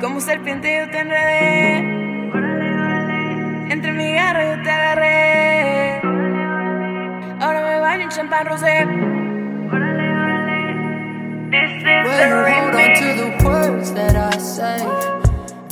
Como serpiente yo te enredé. Entre mi garra yo te agarré. Ahora me baño en champán rosé. This is the Well, you hold on to the words that I say.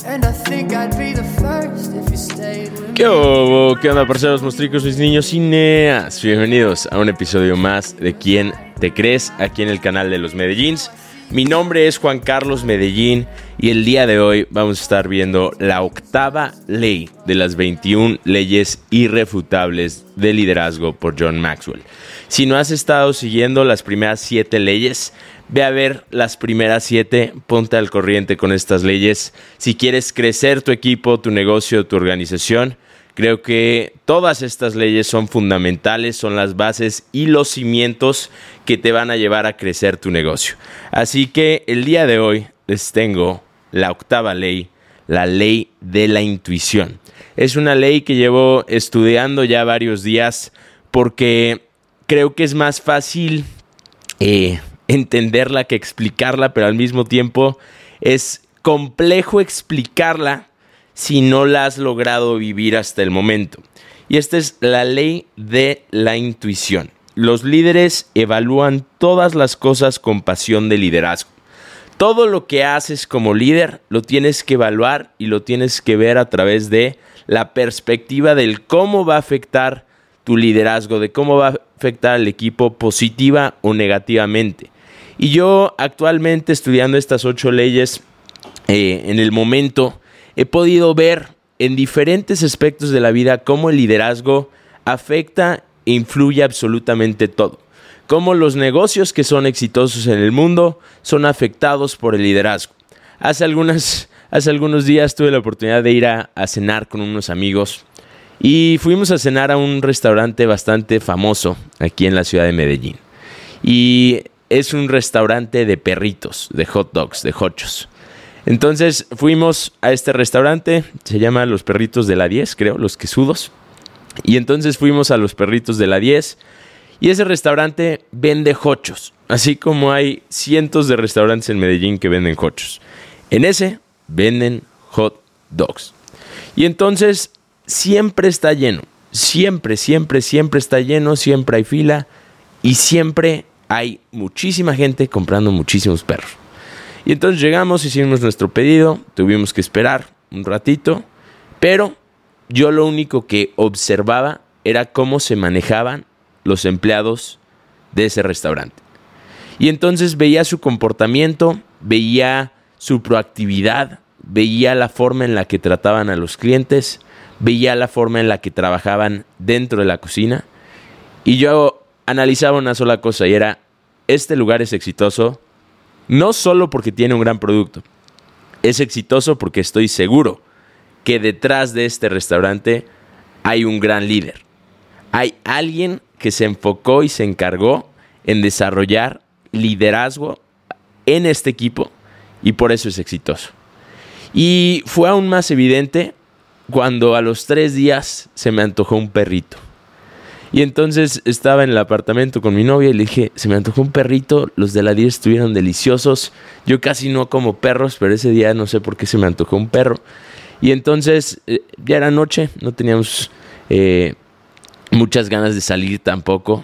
And I think I'd be the first if you stayed with me. ¿Qué hubo? ¿Qué onda, parceros, mostricos, mis niños cineas? Bienvenidos a un episodio más de ¿Quién te crees? aquí en el canal de los Medellíns. Mi nombre es Juan Carlos Medellín y el día de hoy vamos a estar viendo la octava ley de las 21 leyes irrefutables de liderazgo por John Maxwell. Si no has estado siguiendo las primeras siete leyes, ve a ver las primeras siete, ponte al corriente con estas leyes. Si quieres crecer tu equipo, tu negocio, tu organización, Creo que todas estas leyes son fundamentales, son las bases y los cimientos que te van a llevar a crecer tu negocio. Así que el día de hoy les tengo la octava ley, la ley de la intuición. Es una ley que llevo estudiando ya varios días porque creo que es más fácil eh, entenderla que explicarla, pero al mismo tiempo es complejo explicarla si no la has logrado vivir hasta el momento. Y esta es la ley de la intuición. Los líderes evalúan todas las cosas con pasión de liderazgo. Todo lo que haces como líder lo tienes que evaluar y lo tienes que ver a través de la perspectiva del cómo va a afectar tu liderazgo, de cómo va a afectar al equipo positiva o negativamente. Y yo actualmente estudiando estas ocho leyes eh, en el momento, he podido ver en diferentes aspectos de la vida cómo el liderazgo afecta e influye absolutamente todo. Cómo los negocios que son exitosos en el mundo son afectados por el liderazgo. Hace, algunas, hace algunos días tuve la oportunidad de ir a, a cenar con unos amigos y fuimos a cenar a un restaurante bastante famoso aquí en la ciudad de Medellín. Y es un restaurante de perritos, de hot dogs, de hochos. Entonces fuimos a este restaurante, se llama Los Perritos de la 10, creo, Los Quesudos. Y entonces fuimos a Los Perritos de la 10 y ese restaurante vende hochos, así como hay cientos de restaurantes en Medellín que venden hochos. En ese venden hot dogs. Y entonces siempre está lleno, siempre, siempre, siempre está lleno, siempre hay fila y siempre hay muchísima gente comprando muchísimos perros. Y entonces llegamos, hicimos nuestro pedido, tuvimos que esperar un ratito, pero yo lo único que observaba era cómo se manejaban los empleados de ese restaurante. Y entonces veía su comportamiento, veía su proactividad, veía la forma en la que trataban a los clientes, veía la forma en la que trabajaban dentro de la cocina. Y yo analizaba una sola cosa y era, este lugar es exitoso no solo porque tiene un gran producto, es exitoso porque estoy seguro que detrás de este restaurante hay un gran líder. Hay alguien que se enfocó y se encargó en desarrollar liderazgo en este equipo y por eso es exitoso. Y fue aún más evidente cuando a los tres días se me antojó un perrito. Y entonces estaba en el apartamento con mi novia y le dije, se me antojó un perrito, los de la 10 estuvieron deliciosos. Yo casi no como perros, pero ese día no sé por qué se me antojó un perro. Y entonces eh, ya era noche, no teníamos eh, muchas ganas de salir tampoco.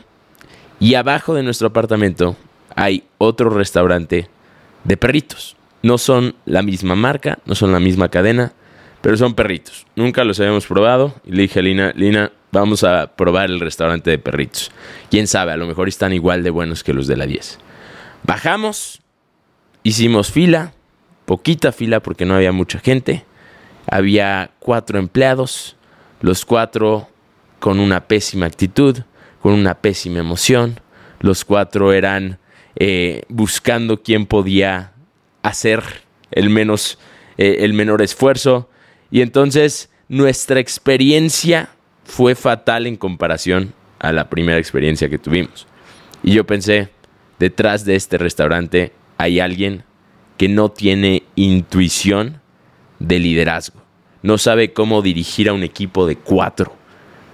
Y abajo de nuestro apartamento hay otro restaurante de perritos. No son la misma marca, no son la misma cadena, pero son perritos. Nunca los habíamos probado. Y le dije a Lina, Lina, vamos a probar el restaurante de perritos. Quién sabe, a lo mejor están igual de buenos que los de la 10. Bajamos, hicimos fila, poquita fila porque no había mucha gente. Había cuatro empleados, los cuatro con una pésima actitud, con una pésima emoción. Los cuatro eran eh, buscando quién podía hacer el, menos, eh, el menor esfuerzo. Y entonces nuestra experiencia fue fatal en comparación a la primera experiencia que tuvimos. Y yo pensé, detrás de este restaurante hay alguien que no tiene intuición de liderazgo. No sabe cómo dirigir a un equipo de cuatro.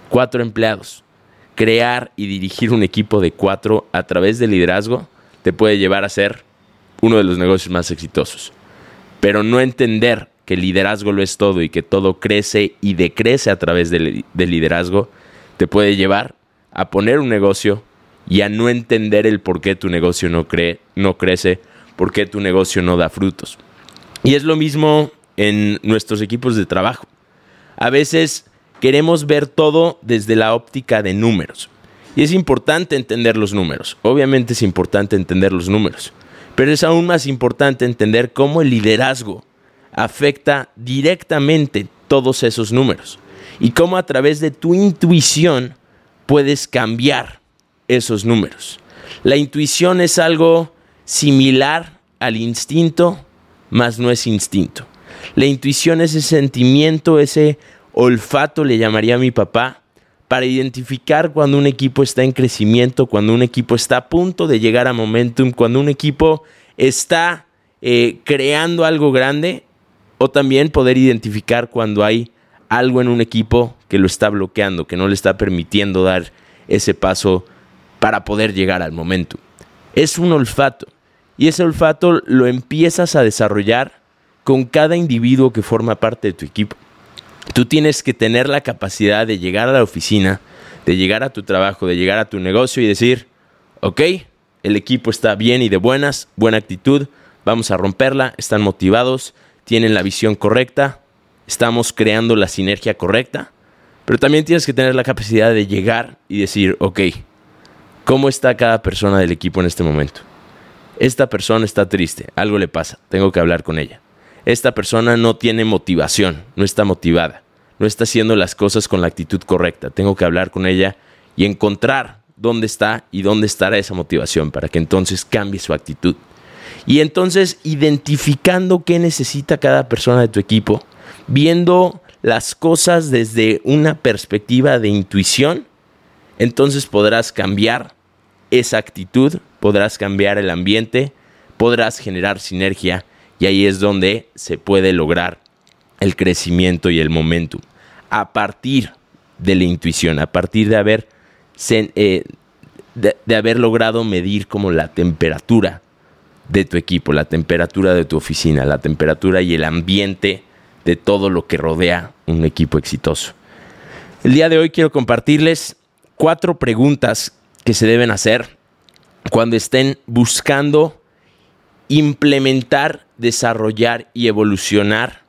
Cuatro empleados. Crear y dirigir un equipo de cuatro a través del liderazgo te puede llevar a ser uno de los negocios más exitosos. Pero no entender que el liderazgo lo es todo y que todo crece y decrece a través del, liderazgo, te puede llevar a poner un negocio y a no entender el por qué tu negocio no, no crece, por qué tu negocio no da frutos. Y es lo mismo en nuestros equipos de trabajo. A veces queremos ver todo desde la óptica de números. Y es importante entender los números. Obviamente es importante entender los números. Pero es aún más importante entender cómo el liderazgo afecta directamente todos esos números. Y cómo a través de tu intuición puedes cambiar esos números. La intuición es algo similar al instinto, mas no es instinto. La intuición es ese sentimiento, ese olfato, le llamaría a mi papá, para identificar cuando un equipo está en crecimiento, cuando un equipo está a punto de llegar a momentum, cuando un equipo está eh, creando algo grande, o también poder identificar cuando hay algo en un equipo que lo está bloqueando, que no le está permitiendo dar ese paso para poder llegar al momentum. Es un olfato y ese olfato lo empiezas a desarrollar con cada individuo que forma parte de tu equipo. Tú tienes que tener la capacidad de llegar a la oficina, de llegar a tu trabajo, de llegar a tu negocio y decir, ok, el equipo está bien y de buenas, buena actitud, vamos a romperla, están motivados, tienen la visión correcta, estamos creando la sinergia correcta, pero también tienes que tener la capacidad de llegar y decir, ok, ¿cómo está cada persona del equipo en este momento? Esta persona está triste, algo le pasa, tengo que hablar con ella esta persona no tiene motivación, no está motivada, no está haciendo las cosas con la actitud correcta. Tengo que hablar con ella y encontrar dónde está y dónde estará esa motivación para que entonces cambie su actitud. Y entonces identificando qué necesita cada persona de tu equipo, viendo las cosas desde una perspectiva de intuición, entonces podrás cambiar esa actitud, podrás cambiar el ambiente, podrás generar sinergia y ahí es donde se puede lograr el crecimiento y el momentum. A partir de la intuición, a partir de haber, eh, de, haber logrado medir como la temperatura de tu equipo, la temperatura de tu oficina, la temperatura y el ambiente de todo lo que rodea un equipo exitoso. El día de hoy quiero compartirles cuatro preguntas que se deben hacer cuando estén buscando implementar, desarrollar y evolucionar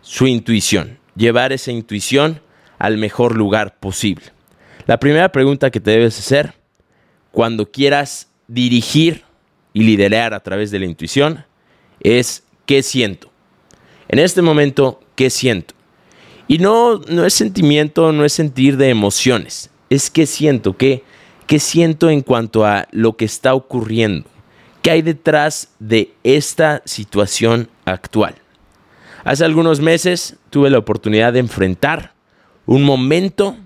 su intuición, llevar esa intuición al mejor lugar posible. La primera pregunta que te debes hacer cuando quieras dirigir y liderar a través de la intuición es ¿qué siento? En este momento, ¿qué siento? Y no, no es sentimiento, no es sentir de emociones, es qué siento, qué, qué siento en cuanto a lo que está ocurriendo ¿Qué hay detrás de esta situación actual? Hace algunos meses tuve la oportunidad de enfrentar un momento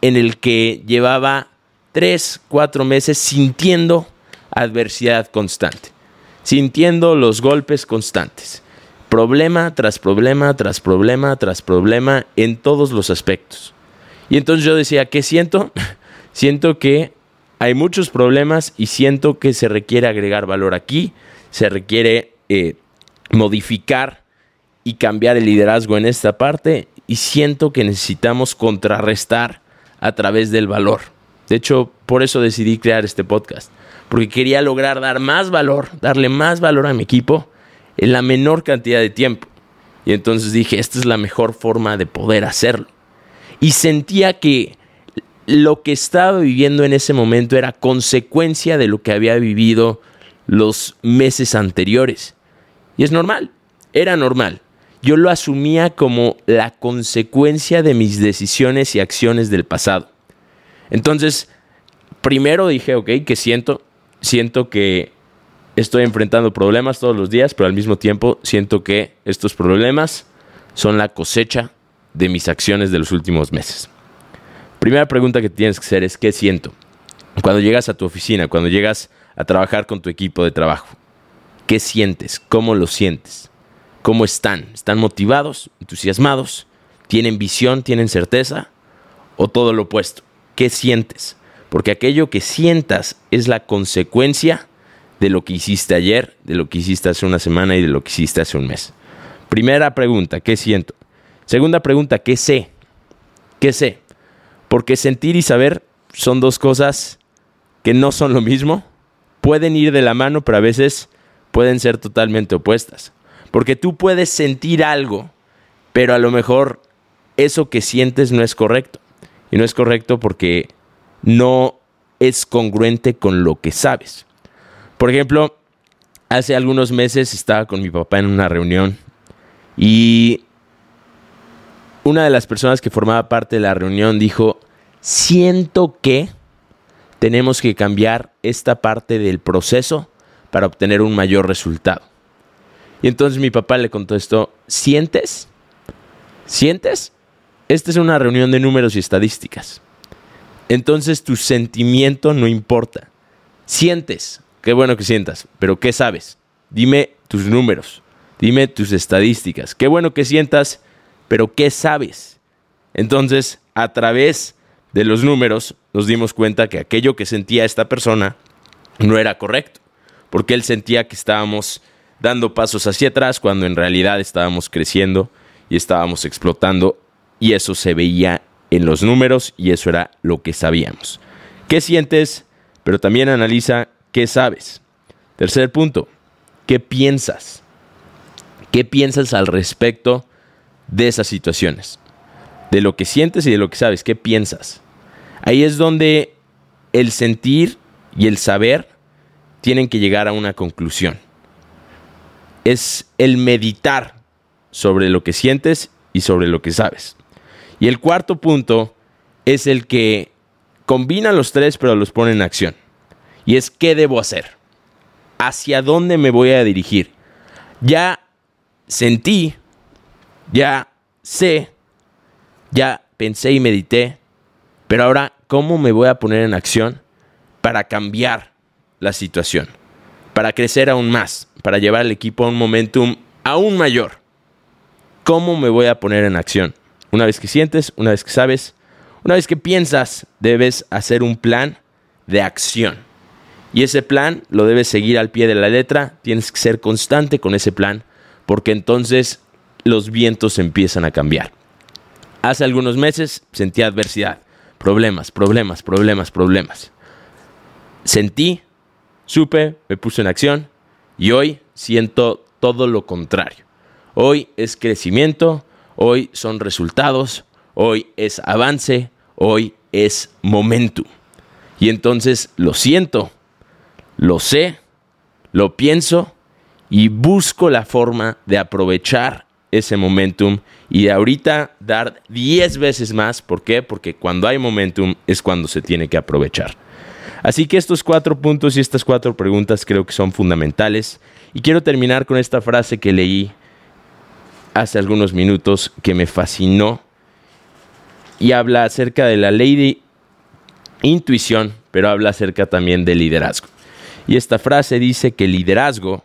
en el que llevaba tres, cuatro meses sintiendo adversidad constante, sintiendo los golpes constantes, problema tras problema, tras problema, tras problema en todos los aspectos. Y entonces yo decía, ¿qué siento? siento que hay muchos problemas y siento que se requiere agregar valor aquí, se requiere eh, modificar y cambiar el liderazgo en esta parte y siento que necesitamos contrarrestar a través del valor. De hecho, por eso decidí crear este podcast, porque quería lograr dar más valor, darle más valor a mi equipo en la menor cantidad de tiempo. Y entonces dije, esta es la mejor forma de poder hacerlo. Y sentía que lo que estaba viviendo en ese momento era consecuencia de lo que había vivido los meses anteriores. Y es normal, era normal. Yo lo asumía como la consecuencia de mis decisiones y acciones del pasado. Entonces, primero dije, ok, ¿qué siento? Siento que estoy enfrentando problemas todos los días, pero al mismo tiempo siento que estos problemas son la cosecha de mis acciones de los últimos meses. Primera pregunta que tienes que hacer es, ¿qué siento? Cuando llegas a tu oficina, cuando llegas a trabajar con tu equipo de trabajo, ¿qué sientes? ¿Cómo lo sientes? ¿Cómo están? ¿Están motivados, entusiasmados? ¿Tienen visión, tienen certeza? ¿O todo lo opuesto? ¿Qué sientes? Porque aquello que sientas es la consecuencia de lo que hiciste ayer, de lo que hiciste hace una semana y de lo que hiciste hace un mes. Primera pregunta, ¿qué siento? Segunda pregunta, ¿qué sé? ¿Qué sé? Porque sentir y saber son dos cosas que no son lo mismo. Pueden ir de la mano, pero a veces pueden ser totalmente opuestas. Porque tú puedes sentir algo, pero a lo mejor eso que sientes no es correcto. Y no es correcto porque no es congruente con lo que sabes. Por ejemplo, hace algunos meses estaba con mi papá en una reunión y una de las personas que formaba parte de la reunión dijo, siento que tenemos que cambiar esta parte del proceso para obtener un mayor resultado. Y entonces mi papá le contestó, ¿sientes? ¿Sientes? Esta es una reunión de números y estadísticas. Entonces tu sentimiento no importa. Sientes, qué bueno que sientas, pero ¿qué sabes? Dime tus números, dime tus estadísticas. Qué bueno que sientas, pero ¿qué sabes? Entonces, a través de los números, nos dimos cuenta que aquello que sentía esta persona no era correcto, porque él sentía que estábamos dando pasos hacia atrás cuando en realidad estábamos creciendo y estábamos explotando y eso se veía en los números y eso era lo que sabíamos. ¿Qué sientes? Pero también analiza qué sabes. Tercer punto, ¿qué piensas? ¿Qué piensas al respecto de esas situaciones? De lo que sientes y de lo que sabes, ¿qué piensas? Ahí es donde el sentir y el saber tienen que llegar a una conclusión. Es el meditar sobre lo que sientes y sobre lo que sabes. Y el cuarto punto es el que combina los tres pero los pone en acción. Y es qué debo hacer. ¿Hacia dónde me voy a dirigir? Ya sentí, ya sé, ya pensé y medité, pero ahora, ¿cómo me voy a poner en acción para cambiar la situación? Para crecer aún más, para llevar al equipo a un momentum aún mayor. ¿Cómo me voy a poner en acción? Una vez que sientes, una vez que sabes, una vez que piensas, debes hacer un plan de acción. Y ese plan lo debes seguir al pie de la letra, tienes que ser constante con ese plan, porque entonces los vientos empiezan a cambiar. Hace algunos meses sentí adversidad, problemas, problemas, problemas, problemas. Sentí, supe, me puse en acción y hoy siento todo lo contrario. Hoy es crecimiento, hoy son resultados, hoy es avance, hoy es momentum. Y entonces lo siento, lo sé, lo pienso y busco la forma de aprovechar ese momentum y de ahorita dar 10 veces más. ¿Por qué? Porque cuando hay momentum es cuando se tiene que aprovechar. Así que estos cuatro puntos y estas cuatro preguntas creo que son fundamentales. Y quiero terminar con esta frase que leí hace algunos minutos que me fascinó y habla acerca de la ley de intuición, pero habla acerca también de liderazgo. Y esta frase dice que liderazgo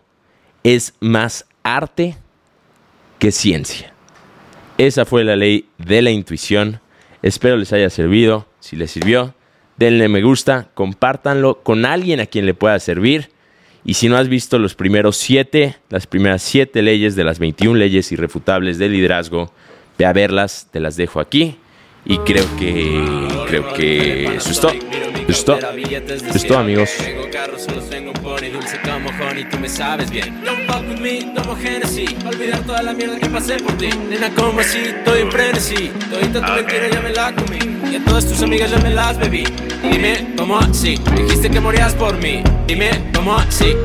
es más arte que ciencia. Esa fue la ley de la intuición. Espero les haya servido. Si les sirvió, denle me gusta, compártanlo con alguien a quien le pueda servir. Y si no has visto los primeros siete, las primeras siete leyes de las 21 leyes irrefutables de liderazgo, ve a verlas, te las dejo aquí. Y creo que, creo que eso es todo. Es todo, amigos. tú me sabes bien. Don't fuck with me, tomo Genesis. Olvidar toda la mierda que pasé por ti. Nena, como así, estoy en frenesí. Todita tu mentira ya me la comí. Y a todas tus amigas ya me las bebí. Dime, ¿cómo así? Dijiste que morías por mí. Dime, ¿cómo así?